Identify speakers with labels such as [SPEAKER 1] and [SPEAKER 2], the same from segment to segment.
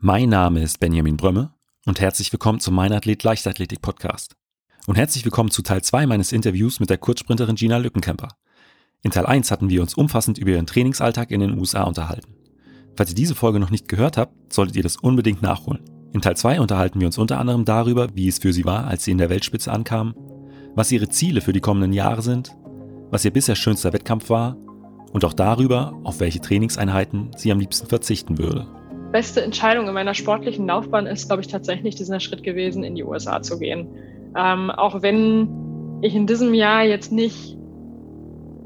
[SPEAKER 1] Mein Name ist Benjamin Brömme und herzlich willkommen zum Mein Athlet Leichtathletik Podcast. Und herzlich willkommen zu Teil 2 meines Interviews mit der Kurzsprinterin Gina Lückenkämper. In Teil 1 hatten wir uns umfassend über ihren Trainingsalltag in den USA unterhalten. Falls ihr diese Folge noch nicht gehört habt, solltet ihr das unbedingt nachholen. In Teil 2 unterhalten wir uns unter anderem darüber, wie es für sie war, als sie in der Weltspitze ankam, was ihre Ziele für die kommenden Jahre sind, was ihr bisher schönster Wettkampf war und auch darüber, auf welche Trainingseinheiten sie am liebsten verzichten würde.
[SPEAKER 2] Beste Entscheidung in meiner sportlichen Laufbahn ist, glaube ich, tatsächlich dieser Schritt gewesen, in die USA zu gehen. Ähm, auch wenn ich in diesem Jahr jetzt nicht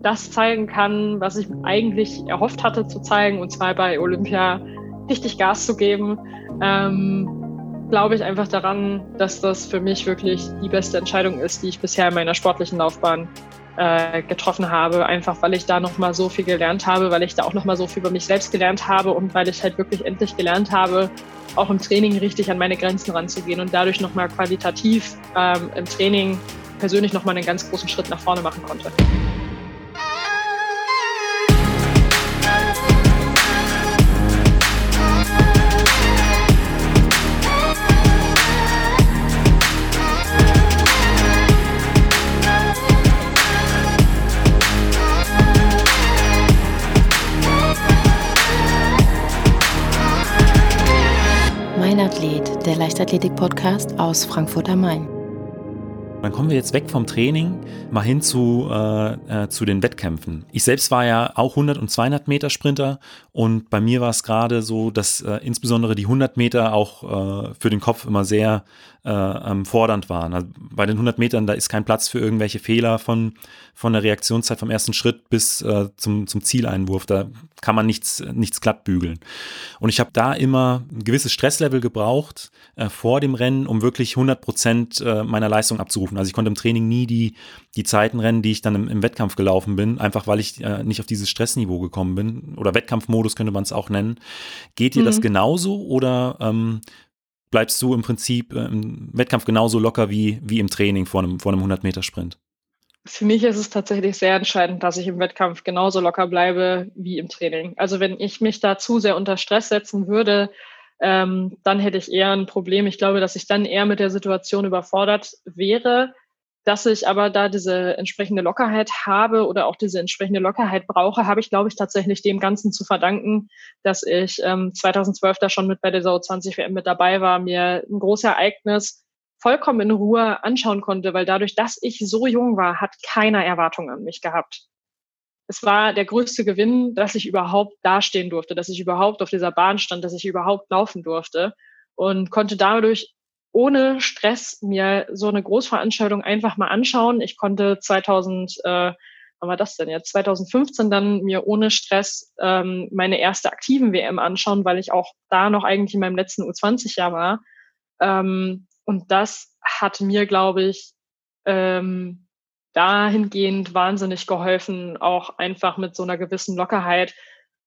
[SPEAKER 2] das zeigen kann, was ich eigentlich erhofft hatte zu zeigen, und zwar bei Olympia richtig Gas zu geben, ähm, glaube ich einfach daran, dass das für mich wirklich die beste Entscheidung ist, die ich bisher in meiner sportlichen Laufbahn äh, getroffen habe, einfach weil ich da nochmal so viel gelernt habe, weil ich da auch nochmal so viel über mich selbst gelernt habe und weil ich halt wirklich endlich gelernt habe, auch im Training richtig an meine Grenzen ranzugehen und dadurch nochmal qualitativ ähm, im Training persönlich nochmal einen ganz großen Schritt nach vorne machen konnte.
[SPEAKER 3] Athlet, der Leichtathletik-Podcast aus Frankfurt am Main.
[SPEAKER 1] Dann kommen wir jetzt weg vom Training mal hin zu, äh, äh, zu den Wettkämpfen. Ich selbst war ja auch 100 und 200 Meter Sprinter und bei mir war es gerade so, dass äh, insbesondere die 100 Meter auch äh, für den Kopf immer sehr äh, fordernd waren. Also bei den 100 Metern, da ist kein Platz für irgendwelche Fehler von, von der Reaktionszeit vom ersten Schritt bis äh, zum, zum Zieleinwurf. Da kann man nichts, nichts glatt bügeln. Und ich habe da immer ein gewisses Stresslevel gebraucht äh, vor dem Rennen, um wirklich 100 Prozent äh, meiner Leistung abzurufen. Also ich konnte im Training nie die, die Zeiten rennen, die ich dann im, im Wettkampf gelaufen bin, einfach weil ich äh, nicht auf dieses Stressniveau gekommen bin. Oder Wettkampfmodus könnte man es auch nennen. Geht dir mhm. das genauso oder ähm, bleibst du im Prinzip im Wettkampf genauso locker wie, wie im Training vor einem, vor einem 100-Meter-Sprint?
[SPEAKER 2] Für mich ist es tatsächlich sehr entscheidend, dass ich im Wettkampf genauso locker bleibe wie im Training. Also wenn ich mich da zu sehr unter Stress setzen würde, ähm, dann hätte ich eher ein Problem. Ich glaube, dass ich dann eher mit der Situation überfordert wäre dass ich aber da diese entsprechende Lockerheit habe oder auch diese entsprechende Lockerheit brauche, habe ich, glaube ich, tatsächlich dem Ganzen zu verdanken, dass ich ähm, 2012 da schon mit bei der Sau 20 WM mit dabei war, mir ein großes Ereignis vollkommen in Ruhe anschauen konnte, weil dadurch, dass ich so jung war, hat keiner Erwartungen an mich gehabt. Es war der größte Gewinn, dass ich überhaupt dastehen durfte, dass ich überhaupt auf dieser Bahn stand, dass ich überhaupt laufen durfte und konnte dadurch ohne Stress mir so eine Großveranstaltung einfach mal anschauen. Ich konnte 2000, äh, wann war das denn jetzt? 2015 dann mir ohne Stress ähm, meine erste aktiven WM anschauen, weil ich auch da noch eigentlich in meinem letzten U20-Jahr war. Ähm, und das hat mir, glaube ich, ähm, dahingehend wahnsinnig geholfen, auch einfach mit so einer gewissen Lockerheit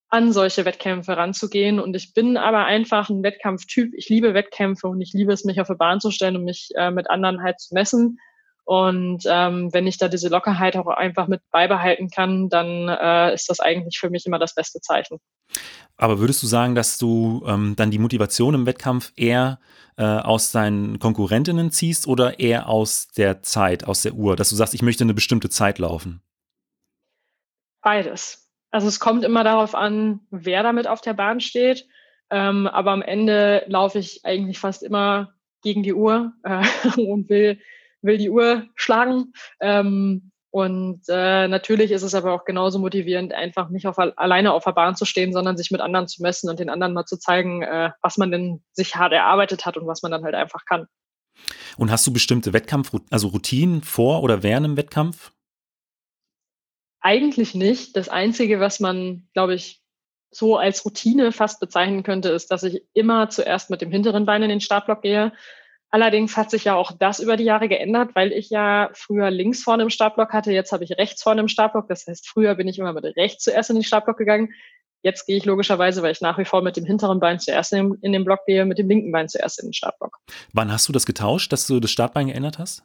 [SPEAKER 2] an solche Wettkämpfe ranzugehen. Und ich bin aber einfach ein Wettkampftyp. Ich liebe Wettkämpfe und ich liebe es, mich auf eine Bahn zu stellen und mich äh, mit anderen halt zu messen. Und ähm, wenn ich da diese Lockerheit auch einfach mit beibehalten kann, dann äh, ist das eigentlich für mich immer das beste Zeichen.
[SPEAKER 1] Aber würdest du sagen, dass du ähm, dann die Motivation im Wettkampf eher äh, aus deinen Konkurrentinnen ziehst oder eher aus der Zeit, aus der Uhr, dass du sagst, ich möchte eine bestimmte Zeit laufen?
[SPEAKER 2] Beides. Also es kommt immer darauf an, wer damit auf der Bahn steht. Ähm, aber am Ende laufe ich eigentlich fast immer gegen die Uhr äh, und will, will die Uhr schlagen. Ähm, und äh, natürlich ist es aber auch genauso motivierend, einfach nicht auf, alleine auf der Bahn zu stehen, sondern sich mit anderen zu messen und den anderen mal zu zeigen, äh, was man denn sich hart erarbeitet hat und was man dann halt einfach kann.
[SPEAKER 1] Und hast du bestimmte Wettkampf, also Routinen vor oder während dem Wettkampf?
[SPEAKER 2] Eigentlich nicht. Das Einzige, was man, glaube ich, so als Routine fast bezeichnen könnte, ist, dass ich immer zuerst mit dem hinteren Bein in den Startblock gehe. Allerdings hat sich ja auch das über die Jahre geändert, weil ich ja früher links vorne im Startblock hatte. Jetzt habe ich rechts vorne im Startblock. Das heißt, früher bin ich immer mit rechts zuerst in den Startblock gegangen. Jetzt gehe ich logischerweise, weil ich nach wie vor mit dem hinteren Bein zuerst in, den Block gehe, mit dem linken Bein zuerst in den Startblock.
[SPEAKER 1] Wann hast du das getauscht, dass du das Startbein geändert hast?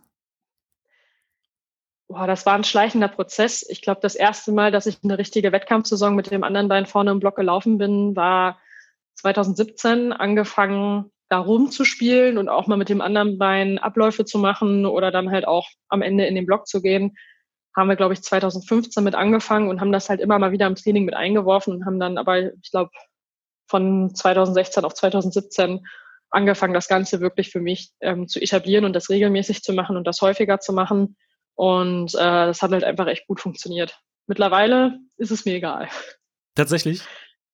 [SPEAKER 2] Boah, das war ein schleichender Prozess. Ich glaube, das erste Mal, dass ich eine richtige Wettkampfsaison mit dem anderen Bein vorne im Block gelaufen bin, war 2017 angefangen, da rumzuspielen und auch mal mit dem anderen Bein Abläufe zu machen oder dann halt auch am Ende in den Block zu gehen. Haben wir, glaube ich, 2015 mit angefangen und haben das halt immer mal wieder im Training mit eingeworfen und haben dann aber, ich glaube, von 2016 auf 2017 angefangen, das Ganze wirklich für mich ähm, zu etablieren und das regelmäßig zu machen und das häufiger zu machen. Und äh, das hat halt einfach echt gut funktioniert. Mittlerweile ist es mir egal.
[SPEAKER 1] Tatsächlich?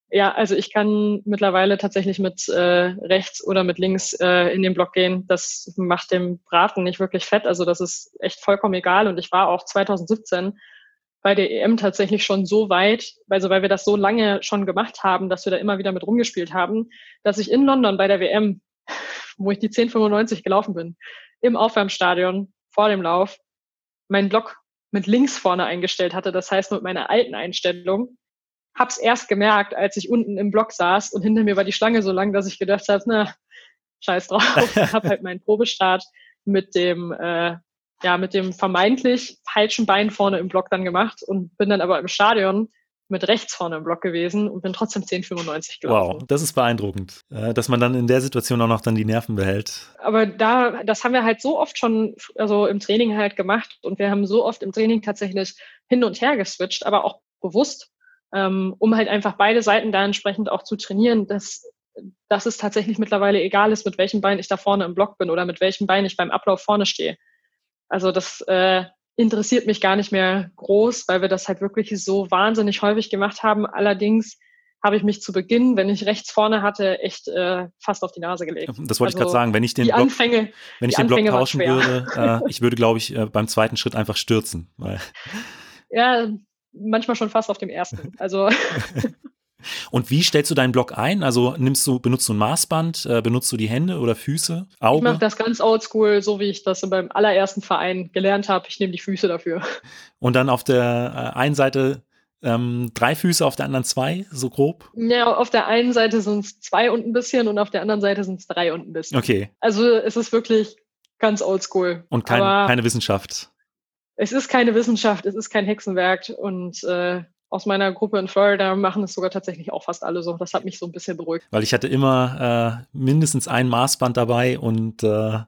[SPEAKER 2] Ja, also ich kann mittlerweile tatsächlich mit äh, rechts oder mit links äh, in den Block gehen. Das macht dem Braten nicht wirklich fett. Also das ist echt vollkommen egal. Und ich war auch 2017 bei der EM tatsächlich schon so weit, also weil wir das so lange schon gemacht haben, dass wir da immer wieder mit rumgespielt haben, dass ich in London bei der WM, wo ich die 1095 gelaufen bin, im Aufwärmstadion vor dem Lauf meinen Block mit links vorne eingestellt hatte. Das heißt mit meiner alten Einstellung hab's erst gemerkt, als ich unten im Block saß und hinter mir war die Schlange so lang, dass ich gedacht habe, na, scheiß drauf. ich habe halt meinen Probestart mit dem, äh, ja, mit dem vermeintlich falschen Bein vorne im Block dann gemacht und bin dann aber im Stadion mit rechts vorne im Block gewesen und bin trotzdem 10,95 gelaufen.
[SPEAKER 1] Wow, das ist beeindruckend, äh, dass man dann in der Situation auch noch dann die Nerven behält.
[SPEAKER 2] Aber da, das haben wir halt so oft schon, also im Training halt gemacht und wir haben so oft im Training tatsächlich hin und her geswitcht, aber auch bewusst ähm, um halt einfach beide Seiten da entsprechend auch zu trainieren, dass, dass es tatsächlich mittlerweile egal ist, mit welchem Bein ich da vorne im Block bin oder mit welchem Bein ich beim Ablauf vorne stehe. Also das äh, interessiert mich gar nicht mehr groß, weil wir das halt wirklich so wahnsinnig häufig gemacht haben. Allerdings habe ich mich zu Beginn, wenn ich rechts vorne hatte, echt äh, fast auf die Nase gelegt.
[SPEAKER 1] Das wollte also ich gerade sagen, wenn ich den Block,
[SPEAKER 2] Anfänge,
[SPEAKER 1] wenn ich den Block tauschen würde, äh, ich würde, glaube ich, äh, beim zweiten Schritt einfach stürzen. Weil
[SPEAKER 2] ja, manchmal schon fast auf dem ersten. Also
[SPEAKER 1] Und wie stellst du deinen Block ein? Also nimmst du, benutzt du ein Maßband, äh, benutzt du die Hände oder Füße, Augen?
[SPEAKER 2] Ich mache das ganz oldschool, so wie ich das beim allerersten Verein gelernt habe. Ich nehme die Füße dafür.
[SPEAKER 1] Und dann auf der äh, einen Seite ähm, drei Füße, auf der anderen zwei, so grob?
[SPEAKER 2] Ja, auf der einen Seite sind es zwei und ein bisschen und auf der anderen Seite sind es drei und ein bisschen.
[SPEAKER 1] Okay.
[SPEAKER 2] Also es ist wirklich ganz oldschool.
[SPEAKER 1] Und kein, keine Wissenschaft
[SPEAKER 2] es ist keine Wissenschaft, es ist kein Hexenwerk und äh, aus meiner Gruppe in Florida machen es sogar tatsächlich auch fast alle so. Das hat mich so ein bisschen beruhigt.
[SPEAKER 1] Weil ich hatte immer äh, mindestens ein Maßband dabei und äh,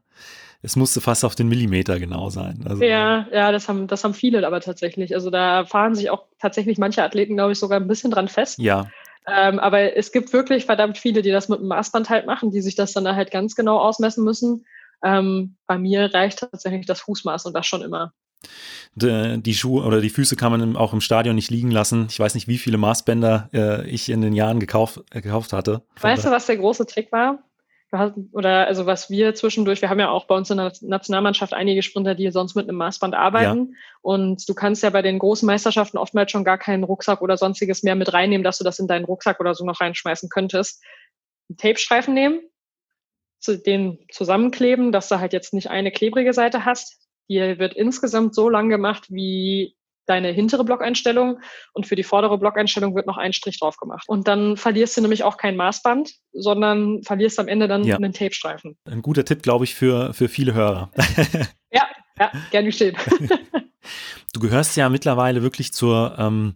[SPEAKER 1] es musste fast auf den Millimeter genau sein.
[SPEAKER 2] Also, ja, ja, das haben, das haben viele aber tatsächlich. Also da fahren sich auch tatsächlich manche Athleten, glaube ich, sogar ein bisschen dran fest.
[SPEAKER 1] Ja.
[SPEAKER 2] Ähm, aber es gibt wirklich verdammt viele, die das mit dem Maßband halt machen, die sich das dann halt ganz genau ausmessen müssen. Ähm, bei mir reicht tatsächlich das Fußmaß und das schon immer
[SPEAKER 1] die Schuhe oder die Füße kann man auch im Stadion nicht liegen lassen. Ich weiß nicht, wie viele Maßbänder äh, ich in den Jahren gekauft, äh, gekauft hatte.
[SPEAKER 2] Weißt du, was der große Trick war? Oder also was wir zwischendurch, wir haben ja auch bei uns in der Nationalmannschaft einige Sprinter, die sonst mit einem Maßband arbeiten. Ja. Und du kannst ja bei den großen Meisterschaften oftmals schon gar keinen Rucksack oder sonstiges mehr mit reinnehmen, dass du das in deinen Rucksack oder so noch reinschmeißen könntest. Einen Tape-Streifen nehmen, den zusammenkleben, dass du halt jetzt nicht eine klebrige Seite hast, die wird insgesamt so lang gemacht wie deine hintere Blockeinstellung und für die vordere Blockeinstellung wird noch ein Strich drauf gemacht. Und dann verlierst du nämlich auch kein Maßband, sondern verlierst am Ende dann ja. einen Tapestreifen.
[SPEAKER 1] Ein guter Tipp, glaube ich, für, für viele Hörer.
[SPEAKER 2] ja, ja, gern geschehen.
[SPEAKER 1] du gehörst ja mittlerweile wirklich zur, ähm,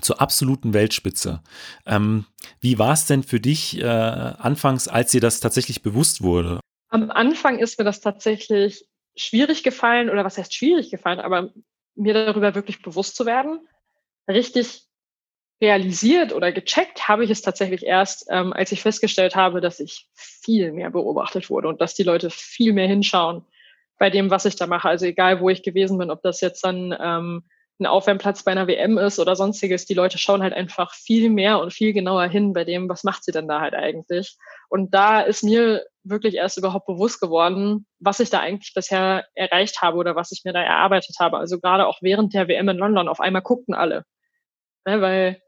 [SPEAKER 1] zur absoluten Weltspitze. Ähm, wie war es denn für dich äh, anfangs, als dir das tatsächlich bewusst wurde?
[SPEAKER 2] Am Anfang ist mir das tatsächlich schwierig gefallen, oder was heißt schwierig gefallen, aber mir darüber wirklich bewusst zu werden. Richtig realisiert oder gecheckt habe ich es tatsächlich erst, ähm, als ich festgestellt habe, dass ich viel mehr beobachtet wurde und dass die Leute viel mehr hinschauen bei dem, was ich da mache. Also egal, wo ich gewesen bin, ob das jetzt dann ähm, ein Aufwärmplatz bei einer WM ist oder sonstiges, die Leute schauen halt einfach viel mehr und viel genauer hin bei dem, was macht sie denn da halt eigentlich. Und da ist mir wirklich erst überhaupt bewusst geworden, was ich da eigentlich bisher erreicht habe oder was ich mir da erarbeitet habe. Also gerade auch während der WM in London, auf einmal guckten alle. Ne, weil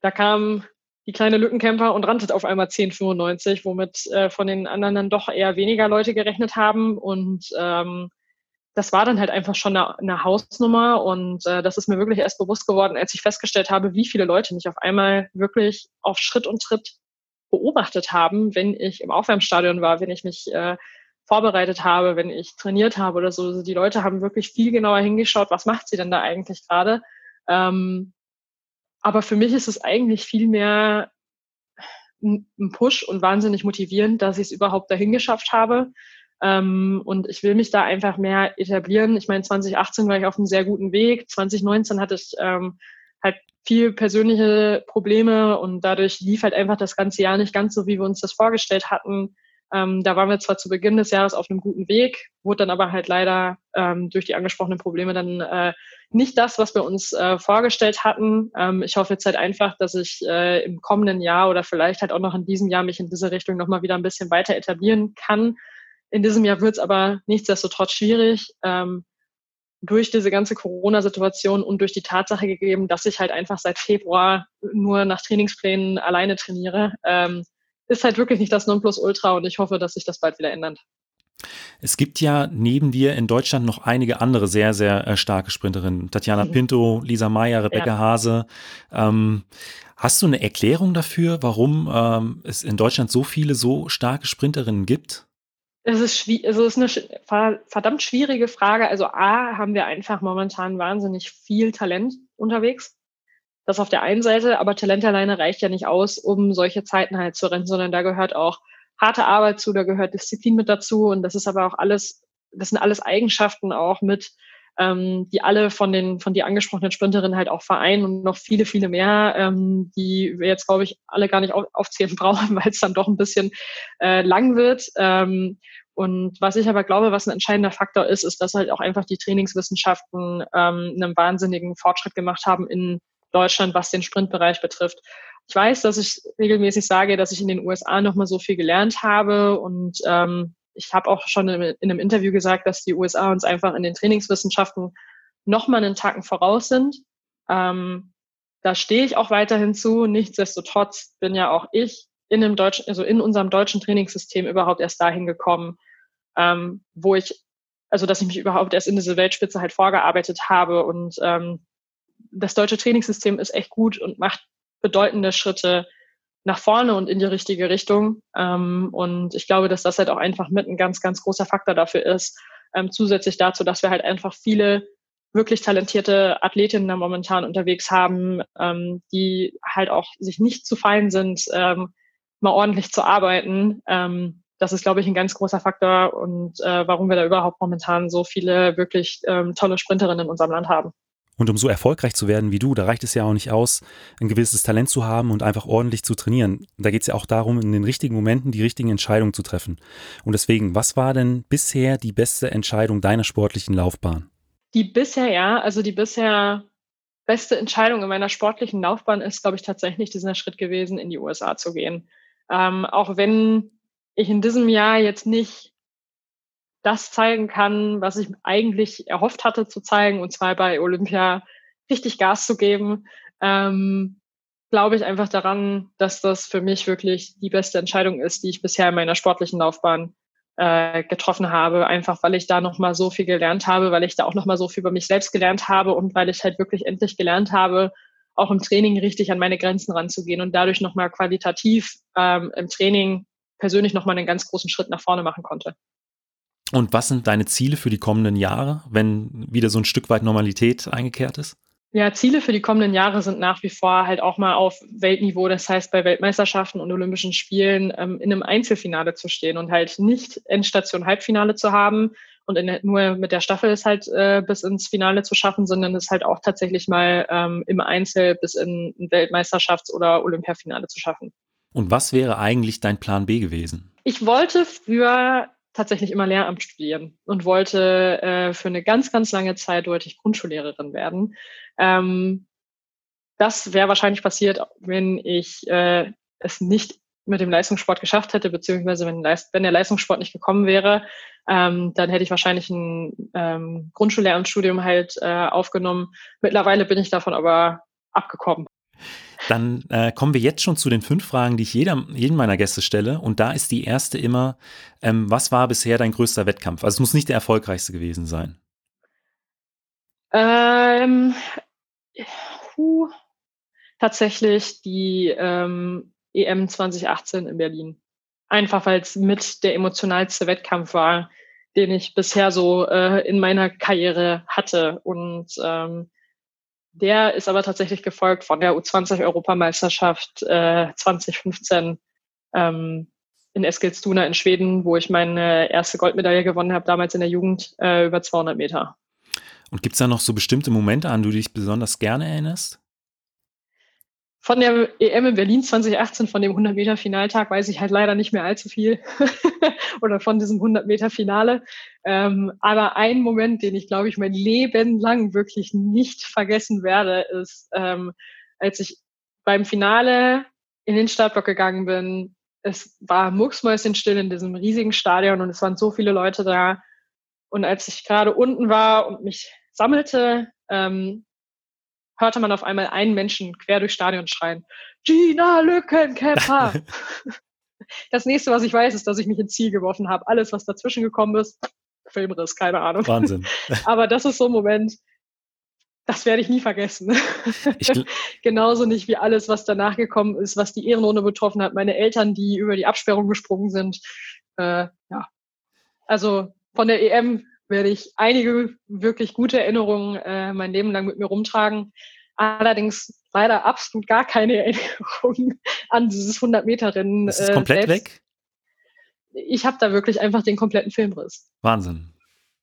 [SPEAKER 2] da kam die kleine Lückenkämper und rannte auf einmal 10,95, womit äh, von den anderen dann doch eher weniger Leute gerechnet haben. Und ähm, das war dann halt einfach schon eine, Hausnummer. Und äh, das ist mir wirklich erst bewusst geworden, als ich festgestellt habe, wie viele Leute mich auf einmal wirklich auf Schritt und Tritt beobachtet haben, wenn ich im Aufwärmstadion war, wenn ich mich äh, vorbereitet habe, wenn ich trainiert habe oder so. Also die Leute haben wirklich viel genauer hingeschaut, was macht sie denn da eigentlich gerade. Ähm, aber für mich ist es eigentlich viel mehr ein Push und wahnsinnig motivierend, dass ich es überhaupt dahin geschafft habe. Ähm, und ich will mich da einfach mehr etablieren. Ich meine, 2018 war ich auf einem sehr guten Weg. 2019 hatte ich ähm, halt viel persönliche Probleme und dadurch lief halt einfach das ganze Jahr nicht ganz so, wie wir uns das vorgestellt hatten. Ähm, da waren wir zwar zu Beginn des Jahres auf einem guten Weg, wurde dann aber halt leider ähm, durch die angesprochenen Probleme dann äh, nicht das, was wir uns äh, vorgestellt hatten. Ähm, ich hoffe jetzt halt einfach, dass ich äh, im kommenden Jahr oder vielleicht halt auch noch in diesem Jahr mich in diese Richtung nochmal wieder ein bisschen weiter etablieren kann. In diesem Jahr wird es aber nichtsdestotrotz schwierig. Ähm, durch diese ganze Corona-Situation und durch die Tatsache gegeben, dass ich halt einfach seit Februar nur nach Trainingsplänen alleine trainiere, ähm, ist halt wirklich nicht das Nonplusultra und ich hoffe, dass sich das bald wieder ändert.
[SPEAKER 1] Es gibt ja neben dir in Deutschland noch einige andere sehr, sehr äh, starke Sprinterinnen. Tatjana mhm. Pinto, Lisa Meyer, Rebecca ja. Hase. Ähm, hast du eine Erklärung dafür, warum ähm, es in Deutschland so viele so starke Sprinterinnen gibt?
[SPEAKER 2] Es ist, also es ist eine verdammt schwierige Frage. Also A, haben wir einfach momentan wahnsinnig viel Talent unterwegs. Das auf der einen Seite, aber Talent alleine reicht ja nicht aus, um solche Zeiten halt zu rennen, sondern da gehört auch harte Arbeit zu, da gehört Disziplin mit dazu und das ist aber auch alles, das sind alles Eigenschaften auch mit, ähm, die alle von den von die angesprochenen Sprinterinnen halt auch vereinen und noch viele, viele mehr, ähm, die wir jetzt, glaube ich, alle gar nicht auf, aufzählen brauchen, weil es dann doch ein bisschen äh, lang wird. Ähm, und was ich aber glaube, was ein entscheidender Faktor ist, ist, dass halt auch einfach die Trainingswissenschaften ähm, einen wahnsinnigen Fortschritt gemacht haben in Deutschland, was den Sprintbereich betrifft. Ich weiß, dass ich regelmäßig sage, dass ich in den USA nochmal so viel gelernt habe und ähm, ich habe auch schon in, in, einem Interview gesagt, dass die USA uns einfach in den Trainingswissenschaften nochmal einen Tacken voraus sind. Ähm, da stehe ich auch weiterhin zu. Nichtsdestotrotz bin ja auch ich in einem deutschen, also in unserem deutschen Trainingssystem überhaupt erst dahin gekommen, ähm, wo ich, also dass ich mich überhaupt erst in diese Weltspitze halt vorgearbeitet habe und ähm, das deutsche Trainingssystem ist echt gut und macht bedeutende Schritte nach vorne und in die richtige Richtung. Ähm, und ich glaube, dass das halt auch einfach mit ein ganz, ganz großer Faktor dafür ist, ähm, zusätzlich dazu, dass wir halt einfach viele wirklich talentierte Athletinnen da momentan unterwegs haben, ähm, die halt auch sich nicht zu fein sind, ähm, mal ordentlich zu arbeiten. Ähm, das ist, glaube ich, ein ganz großer Faktor und äh, warum wir da überhaupt momentan so viele wirklich ähm, tolle Sprinterinnen in unserem Land haben.
[SPEAKER 1] Und um so erfolgreich zu werden wie du, da reicht es ja auch nicht aus, ein gewisses Talent zu haben und einfach ordentlich zu trainieren. Da geht es ja auch darum, in den richtigen Momenten die richtigen Entscheidungen zu treffen. Und deswegen, was war denn bisher die beste Entscheidung deiner sportlichen Laufbahn?
[SPEAKER 2] Die bisher, ja, also die bisher beste Entscheidung in meiner sportlichen Laufbahn ist, glaube ich, tatsächlich dieser Schritt gewesen, in die USA zu gehen. Ähm, auch wenn ich in diesem Jahr jetzt nicht das zeigen kann, was ich eigentlich erhofft hatte zu zeigen, und zwar bei Olympia richtig Gas zu geben, ähm, glaube ich einfach daran, dass das für mich wirklich die beste Entscheidung ist, die ich bisher in meiner sportlichen Laufbahn äh, getroffen habe, einfach weil ich da nochmal so viel gelernt habe, weil ich da auch nochmal so viel über mich selbst gelernt habe und weil ich halt wirklich endlich gelernt habe, auch im Training richtig an meine Grenzen ranzugehen und dadurch nochmal qualitativ ähm, im Training persönlich nochmal einen ganz großen Schritt nach vorne machen konnte.
[SPEAKER 1] Und was sind deine Ziele für die kommenden Jahre, wenn wieder so ein Stück weit Normalität eingekehrt ist?
[SPEAKER 2] Ja, Ziele für die kommenden Jahre sind nach wie vor halt auch mal auf Weltniveau, das heißt bei Weltmeisterschaften und Olympischen Spielen ähm, in einem Einzelfinale zu stehen und halt nicht Endstation Halbfinale zu haben und in, nur mit der Staffel es halt äh, bis ins Finale zu schaffen, sondern es halt auch tatsächlich mal ähm, im Einzel bis in ein Weltmeisterschafts- oder Olympiafinale zu schaffen.
[SPEAKER 1] Und was wäre eigentlich dein Plan B gewesen?
[SPEAKER 2] Ich wollte früher tatsächlich immer Lehramt studieren und wollte äh, für eine ganz, ganz lange Zeit wollte ich Grundschullehrerin werden. Ähm, das wäre wahrscheinlich passiert, wenn ich äh, es nicht mit dem Leistungssport geschafft hätte, beziehungsweise wenn, wenn der Leistungssport nicht gekommen wäre, ähm, dann hätte ich wahrscheinlich ein ähm, Grundschullehramtsstudium halt äh, aufgenommen. Mittlerweile bin ich davon aber abgekommen.
[SPEAKER 1] Dann äh, kommen wir jetzt schon zu den fünf Fragen, die ich jeder, jedem meiner Gäste stelle. Und da ist die erste immer, ähm, was war bisher dein größter Wettkampf? Also es muss nicht der erfolgreichste gewesen sein.
[SPEAKER 2] Ähm, puh, tatsächlich die ähm, EM 2018 in Berlin. Einfach weil es mit der emotionalste Wettkampf war, den ich bisher so äh, in meiner Karriere hatte. Und ähm, der ist aber tatsächlich gefolgt von der U20-Europameisterschaft äh, 2015 ähm, in Eskilstuna in Schweden, wo ich meine erste Goldmedaille gewonnen habe, damals in der Jugend, äh, über 200 Meter.
[SPEAKER 1] Und gibt es da noch so bestimmte Momente, an die du dich besonders gerne erinnerst?
[SPEAKER 2] Von der EM in Berlin 2018, von dem 100-Meter-Finaltag, weiß ich halt leider nicht mehr allzu viel. Oder von diesem 100-Meter-Finale. Ähm, aber ein Moment, den ich, glaube ich, mein Leben lang wirklich nicht vergessen werde, ist, ähm, als ich beim Finale in den Startblock gegangen bin. Es war mucksmäuschenstill in diesem riesigen Stadion und es waren so viele Leute da. Und als ich gerade unten war und mich sammelte, ähm, hörte man auf einmal einen Menschen quer durchs Stadion schreien, Gina Lückenkämper. das nächste, was ich weiß, ist, dass ich mich ins Ziel geworfen habe. Alles, was dazwischen gekommen ist, Filmriss, keine Ahnung.
[SPEAKER 1] Wahnsinn.
[SPEAKER 2] Aber das ist so ein Moment, das werde ich nie vergessen. Ich Genauso nicht wie alles, was danach gekommen ist, was die Ehrenrunde betroffen hat. Meine Eltern, die über die Absperrung gesprungen sind. Äh, ja. Also von der EM werde ich einige wirklich gute Erinnerungen äh, mein Leben lang mit mir rumtragen. Allerdings leider absolut gar keine Erinnerung an dieses 100-Meter-Rennen.
[SPEAKER 1] Ist es äh, komplett selbst. weg?
[SPEAKER 2] Ich habe da wirklich einfach den kompletten Filmriss.
[SPEAKER 1] Wahnsinn.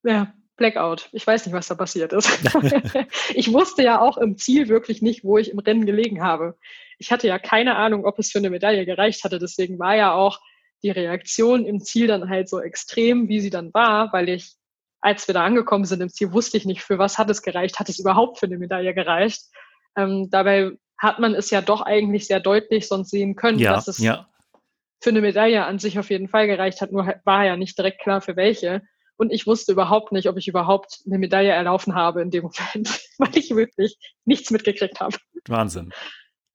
[SPEAKER 2] Ja, Blackout. Ich weiß nicht, was da passiert ist. ich wusste ja auch im Ziel wirklich nicht, wo ich im Rennen gelegen habe. Ich hatte ja keine Ahnung, ob es für eine Medaille gereicht hatte. Deswegen war ja auch die Reaktion im Ziel dann halt so extrem, wie sie dann war, weil ich als wir da angekommen sind im Ziel, wusste ich nicht, für was hat es gereicht, hat es überhaupt für eine Medaille gereicht. Ähm, dabei hat man es ja doch eigentlich sehr deutlich sonst sehen können, ja, dass es ja. für eine Medaille an sich auf jeden Fall gereicht hat, nur war ja nicht direkt klar für welche. Und ich wusste überhaupt nicht, ob ich überhaupt eine Medaille erlaufen habe in dem Moment, weil ich wirklich nichts mitgekriegt habe.
[SPEAKER 1] Wahnsinn.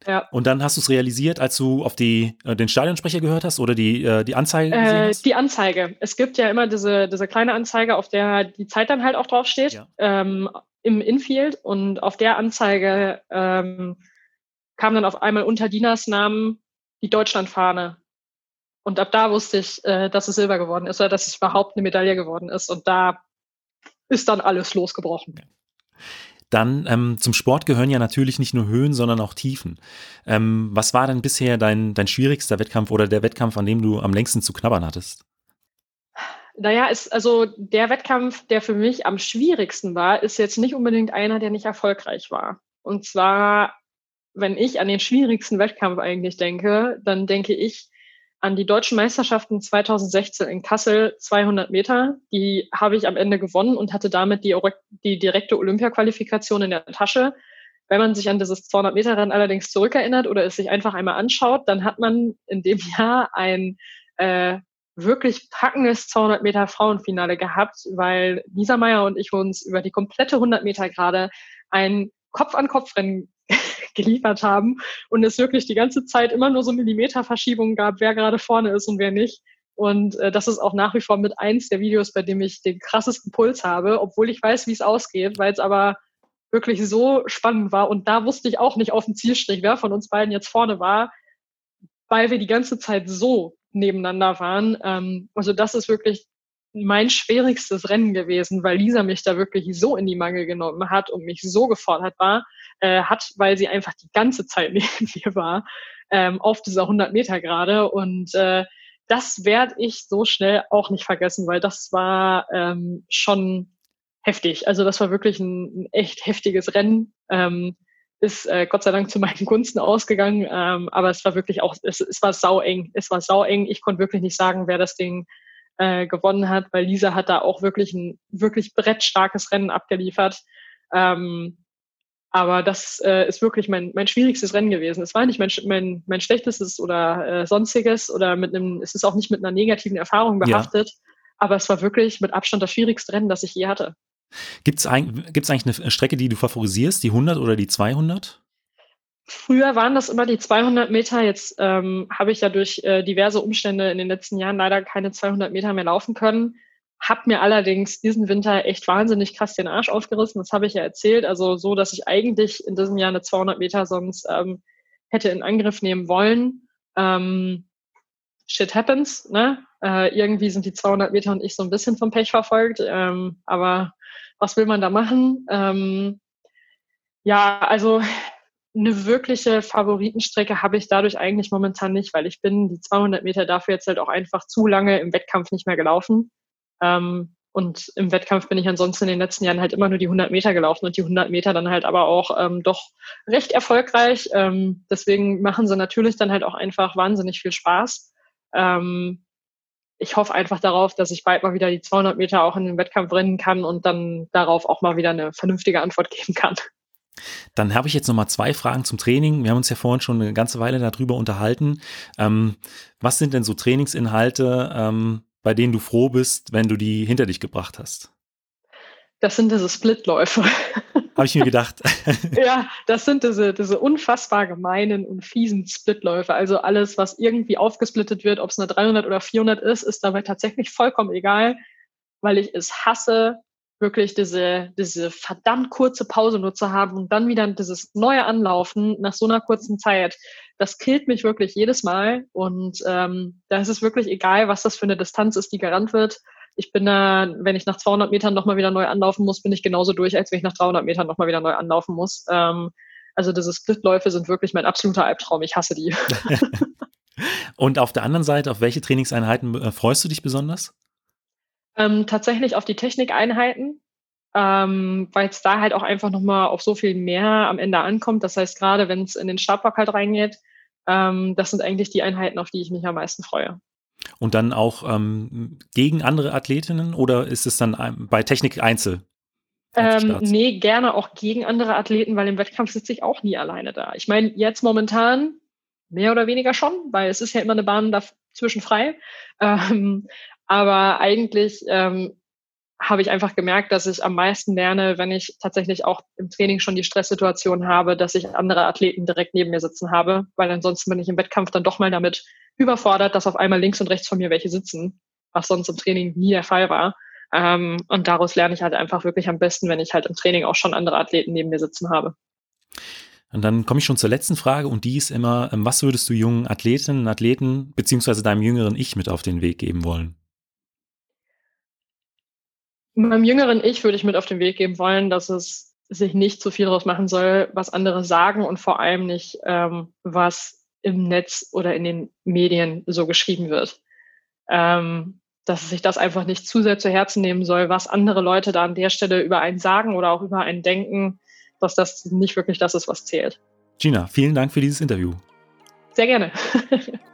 [SPEAKER 1] Ja. Und dann hast du es realisiert, als du auf die, äh, den Stadionsprecher gehört hast oder die, äh, die Anzeige
[SPEAKER 2] äh, Die Anzeige. Es gibt ja immer diese, diese kleine Anzeige, auf der die Zeit dann halt auch draufsteht, ja. ähm, im Infield. Und auf der Anzeige ähm, kam dann auf einmal unter Dinas Namen die Deutschlandfahne. Und ab da wusste ich, äh, dass es Silber geworden ist oder dass es überhaupt eine Medaille geworden ist. Und da ist dann alles losgebrochen. Ja.
[SPEAKER 1] Dann ähm, zum Sport gehören ja natürlich nicht nur Höhen, sondern auch Tiefen. Ähm, was war denn bisher dein, dein schwierigster Wettkampf oder der Wettkampf, an dem du am längsten zu knabbern hattest?
[SPEAKER 2] Naja, ist, also der Wettkampf, der für mich am schwierigsten war, ist jetzt nicht unbedingt einer, der nicht erfolgreich war. Und zwar, wenn ich an den schwierigsten Wettkampf eigentlich denke, dann denke ich an die deutschen Meisterschaften 2016 in Kassel 200 Meter. Die habe ich am Ende gewonnen und hatte damit die, die direkte Olympia-Qualifikation in der Tasche. Wenn man sich an dieses 200 Meter Rennen allerdings zurückerinnert oder es sich einfach einmal anschaut, dann hat man in dem Jahr ein äh, wirklich packendes 200 Meter Frauenfinale gehabt, weil Lisa Meyer und ich uns über die komplette 100 Meter gerade ein Kopf-an-Kopf-Rennen geliefert haben und es wirklich die ganze Zeit immer nur so Millimeterverschiebungen gab, wer gerade vorne ist und wer nicht. Und äh, das ist auch nach wie vor mit eins der Videos, bei dem ich den krassesten Puls habe, obwohl ich weiß, wie es ausgeht, weil es aber wirklich so spannend war. Und da wusste ich auch nicht auf dem Zielstrich, wer von uns beiden jetzt vorne war, weil wir die ganze Zeit so nebeneinander waren. Ähm, also das ist wirklich mein schwierigstes Rennen gewesen, weil Lisa mich da wirklich so in die Mangel genommen hat und mich so gefordert war, äh, hat, weil sie einfach die ganze Zeit neben mir war, ähm, auf dieser 100 Meter gerade. Und äh, das werde ich so schnell auch nicht vergessen, weil das war ähm, schon heftig. Also das war wirklich ein, ein echt heftiges Rennen. Ähm, ist äh, Gott sei Dank zu meinen Gunsten ausgegangen, ähm, aber es war wirklich auch, es, es war sau eng. Es war sau eng. Ich konnte wirklich nicht sagen, wer das Ding äh, gewonnen hat, weil Lisa hat da auch wirklich ein wirklich brettstarkes Rennen abgeliefert. Ähm, aber das äh, ist wirklich mein, mein schwierigstes Rennen gewesen. Es war nicht mein, mein, mein schlechtestes oder äh, sonstiges oder mit einem, es ist auch nicht mit einer negativen Erfahrung behaftet, ja. aber es war wirklich mit Abstand das schwierigste Rennen, das ich je hatte.
[SPEAKER 1] Gibt es eigentlich eine Strecke, die du favorisierst, die 100 oder die 200?
[SPEAKER 2] Früher waren das immer die 200 Meter. Jetzt ähm, habe ich ja durch äh, diverse Umstände in den letzten Jahren leider keine 200 Meter mehr laufen können. Hab mir allerdings diesen Winter echt wahnsinnig krass den Arsch aufgerissen. Das habe ich ja erzählt. Also so, dass ich eigentlich in diesem Jahr eine 200 Meter sonst ähm, hätte in Angriff nehmen wollen. Ähm, shit happens, ne? Äh, irgendwie sind die 200 Meter und ich so ein bisschen vom Pech verfolgt. Ähm, aber was will man da machen? Ähm, ja, also eine wirkliche Favoritenstrecke habe ich dadurch eigentlich momentan nicht, weil ich bin die 200 Meter dafür jetzt halt auch einfach zu lange im Wettkampf nicht mehr gelaufen. Ähm, und im Wettkampf bin ich ansonsten in den letzten Jahren halt immer nur die 100 Meter gelaufen und die 100 Meter dann halt aber auch ähm, doch recht erfolgreich. Ähm, deswegen machen sie natürlich dann halt auch einfach wahnsinnig viel Spaß. Ähm, ich hoffe einfach darauf, dass ich bald mal wieder die 200 Meter auch in den Wettkampf rennen kann und dann darauf auch mal wieder eine vernünftige Antwort geben kann.
[SPEAKER 1] Dann habe ich jetzt noch mal zwei Fragen zum Training. Wir haben uns ja vorhin schon eine ganze Weile darüber unterhalten. Ähm, was sind denn so Trainingsinhalte, ähm, bei denen du froh bist, wenn du die hinter dich gebracht hast?
[SPEAKER 2] Das sind diese Splitläufe.
[SPEAKER 1] Habe ich mir gedacht.
[SPEAKER 2] ja, das sind diese, diese unfassbar gemeinen und fiesen Splitläufe. Also alles, was irgendwie aufgesplittet wird, ob es eine 300 oder 400 ist, ist dabei tatsächlich vollkommen egal, weil ich es hasse, wirklich diese, diese verdammt kurze Pause nur zu haben und dann wieder dieses neue Anlaufen nach so einer kurzen Zeit. Das killt mich wirklich jedes Mal und ähm, da ist es wirklich egal, was das für eine Distanz ist, die gerannt wird. Ich bin da, wenn ich nach 200 Metern nochmal wieder neu anlaufen muss, bin ich genauso durch, als wenn ich nach 300 Metern nochmal wieder neu anlaufen muss. Ähm, also diese Splitläufe sind wirklich mein absoluter Albtraum. Ich hasse die.
[SPEAKER 1] und auf der anderen Seite, auf welche Trainingseinheiten äh, freust du dich besonders?
[SPEAKER 2] Ähm, tatsächlich auf die Technikeinheiten, ähm, weil es da halt auch einfach nochmal auf so viel mehr am Ende ankommt. Das heißt, gerade wenn es in den Startblock halt reingeht, ähm, das sind eigentlich die Einheiten, auf die ich mich am meisten freue.
[SPEAKER 1] Und dann auch ähm, gegen andere Athletinnen oder ist es dann bei Technik Einzel?
[SPEAKER 2] Ähm, nee, gerne auch gegen andere Athleten, weil im Wettkampf sitze ich auch nie alleine da. Ich meine, jetzt momentan mehr oder weniger schon, weil es ist ja immer eine Bahn dazwischen frei. Ähm, aber eigentlich ähm, habe ich einfach gemerkt, dass ich am meisten lerne, wenn ich tatsächlich auch im Training schon die Stresssituation habe, dass ich andere Athleten direkt neben mir sitzen habe, weil ansonsten bin ich im Wettkampf dann doch mal damit überfordert, dass auf einmal links und rechts von mir welche sitzen, was sonst im Training nie der Fall war. Ähm, und daraus lerne ich halt einfach wirklich am besten, wenn ich halt im Training auch schon andere Athleten neben mir sitzen habe.
[SPEAKER 1] Und dann komme ich schon zur letzten Frage und die ist immer, ähm, was würdest du jungen Athletinnen Athleten beziehungsweise deinem jüngeren Ich mit auf den Weg geben wollen?
[SPEAKER 2] Meinem jüngeren Ich würde ich mit auf den Weg geben wollen, dass es sich nicht zu viel daraus machen soll, was andere sagen und vor allem nicht, ähm, was im Netz oder in den Medien so geschrieben wird. Ähm, dass es sich das einfach nicht zu sehr zu Herzen nehmen soll, was andere Leute da an der Stelle über einen sagen oder auch über einen denken, dass das nicht wirklich das ist, was zählt.
[SPEAKER 1] Gina, vielen Dank für dieses Interview.
[SPEAKER 2] Sehr gerne.